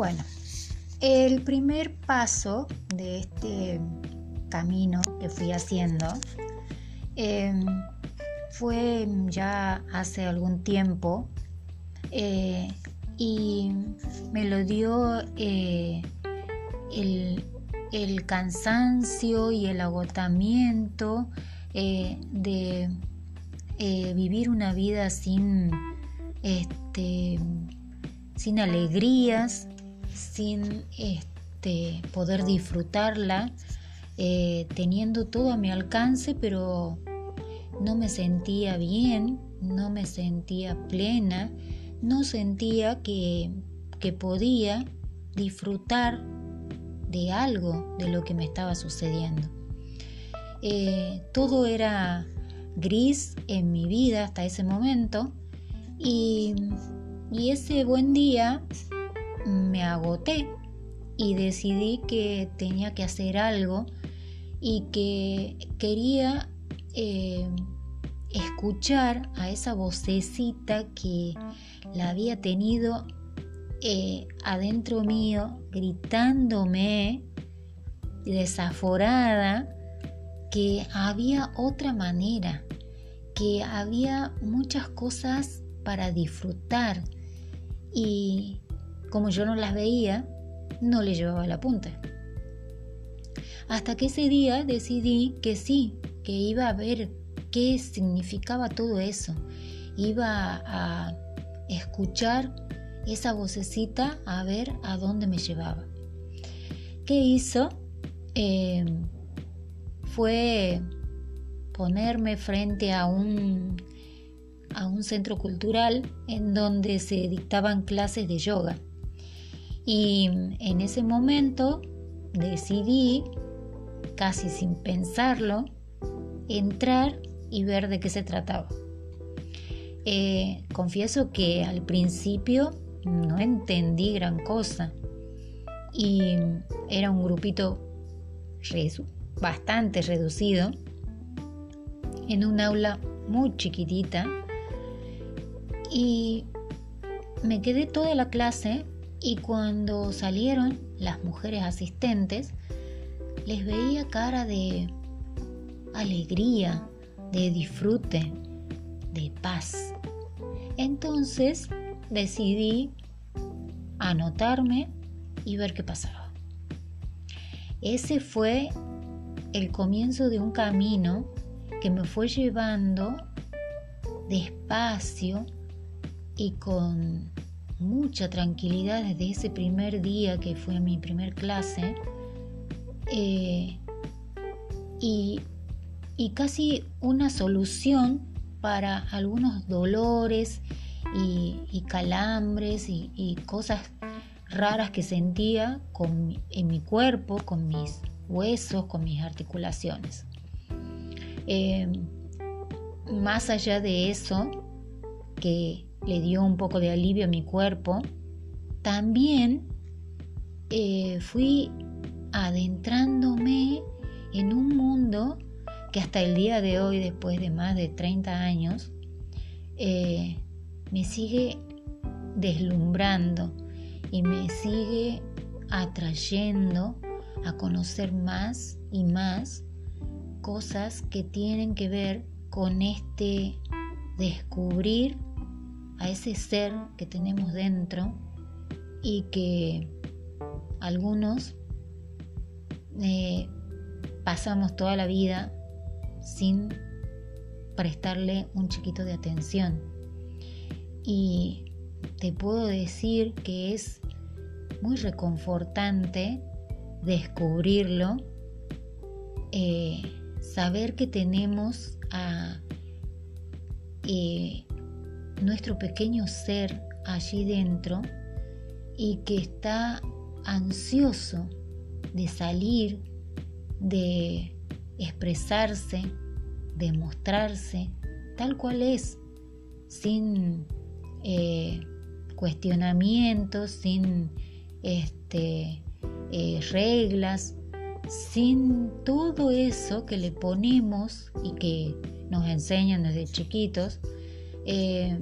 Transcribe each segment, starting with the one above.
Bueno, el primer paso de este camino que fui haciendo em, fue ya hace algún tiempo eh, y me lo dio eh, el, cansancio y el agotamiento eh, de vivir una vida sin, este, sin alegrías, sin este, poder disfrutarla, teniendo todo a mi alcance, pero no me sentía bien, no me sentía plena, no sentía que, podía disfrutar de algo de lo que me estaba sucediendo. Eh, todo era gris en mi vida hasta ese momento y, y ese buen día me agoté y decidí que tenía que hacer algo y que quería eh, escuchar a esa vocecita que la había tenido eh, adentro mío, gritándome desaforada, que había otra manera, que había muchas cosas para disfrutar. Y como yo no las veía, no le llevaba la punta. Hasta que ese día decidí que sí, que iba a ver qué significaba todo eso. Iba a escuchar esa vocecita a ver a dónde me llevaba. ¿Qué hizo? Eh, fue ponerme frente a un, a un centro cultural en donde se dictaban clases de yoga. Y en ese momento decidí, casi sin pensarlo, entrar y ver de qué se trataba. Eh, confieso que al principio no entendí gran cosa y era un grupito bastante reducido en un aula muy chiquitita y me quedé toda la clase y cuando salieron las mujeres asistentes les veía cara de alegría, de disfrute, de paz. Entonces decidí anotarme y ver qué pasaba. Ese fue el comienzo de un camino que me fue llevando despacio y con mucha tranquilidad desde ese primer día que fue mi primer clase eh, y y casi una solución para algunos dolores y, calambres y, cosas raras que sentía en mi cuerpo, con mis huesos, con mis articulaciones. Eh, más allá de eso, que le dio un poco de alivio a mi cuerpo, también eh, fui adentrándome en un mundo que hasta el día de hoy, después de más de 30 años, eh, me sigue deslumbrando y me sigue atrayendo a conocer más y más cosas que tienen que ver con este descubrir a ese ser que tenemos dentro y que algunos eh, pasamos toda la vida sin prestarle un chiquito de atención. Y te puedo decir que es muy reconfortante descubrirlo, eh, saber que tenemos a eh, nuestro pequeño ser allí dentro y que está ansioso de salir, de expresarse, demostrarse tal cual es, sin eh, cuestionamientos, sin este, eh, reglas, sin todo eso que le ponemos y que nos enseñan desde chiquitos, eh,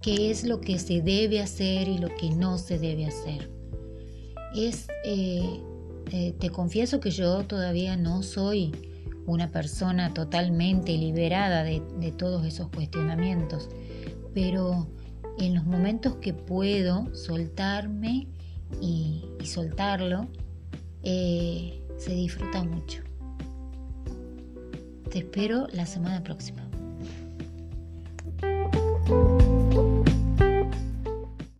qué es lo que se debe hacer y lo que no se debe hacer. Es, eh, te confieso que yo todavía no soy una persona totalmente liberada de, todos esos cuestionamientos, pero en los momentos que puedo soltarme y, soltarlo, eh, se disfruta mucho. Te espero la semana próxima.